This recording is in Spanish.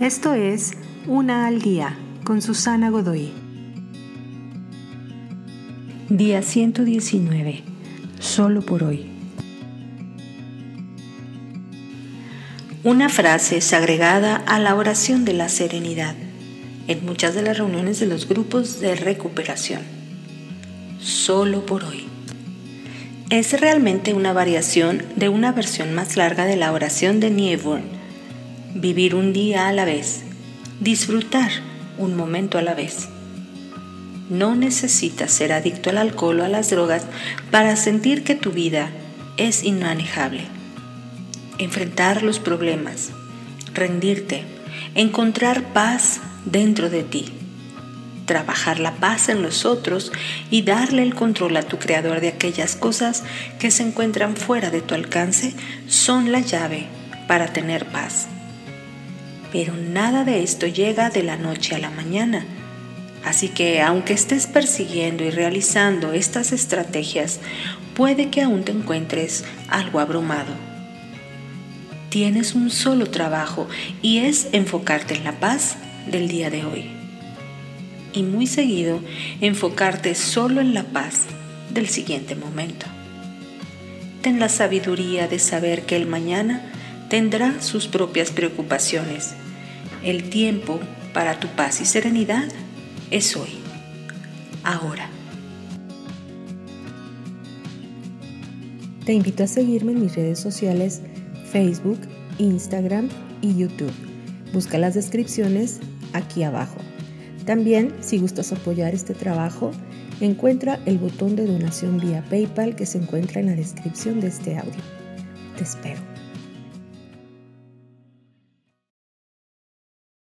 Esto es Una al Día con Susana Godoy. Día 119. Solo por hoy. Una frase es agregada a la oración de la serenidad en muchas de las reuniones de los grupos de recuperación. Solo por hoy. Es realmente una variación de una versión más larga de la oración de Niebuhr. Vivir un día a la vez. Disfrutar un momento a la vez. No necesitas ser adicto al alcohol o a las drogas para sentir que tu vida es inmanejable. Enfrentar los problemas, rendirte, encontrar paz dentro de ti trabajar la paz en los otros y darle el control a tu creador de aquellas cosas que se encuentran fuera de tu alcance son la llave para tener paz. Pero nada de esto llega de la noche a la mañana. Así que aunque estés persiguiendo y realizando estas estrategias, puede que aún te encuentres algo abrumado. Tienes un solo trabajo y es enfocarte en la paz del día de hoy y muy seguido enfocarte solo en la paz del siguiente momento. Ten la sabiduría de saber que el mañana tendrá sus propias preocupaciones. El tiempo para tu paz y serenidad es hoy, ahora. Te invito a seguirme en mis redes sociales Facebook, Instagram y YouTube. Busca las descripciones aquí abajo. También, si gustas apoyar este trabajo, encuentra el botón de donación vía PayPal que se encuentra en la descripción de este audio. Te espero.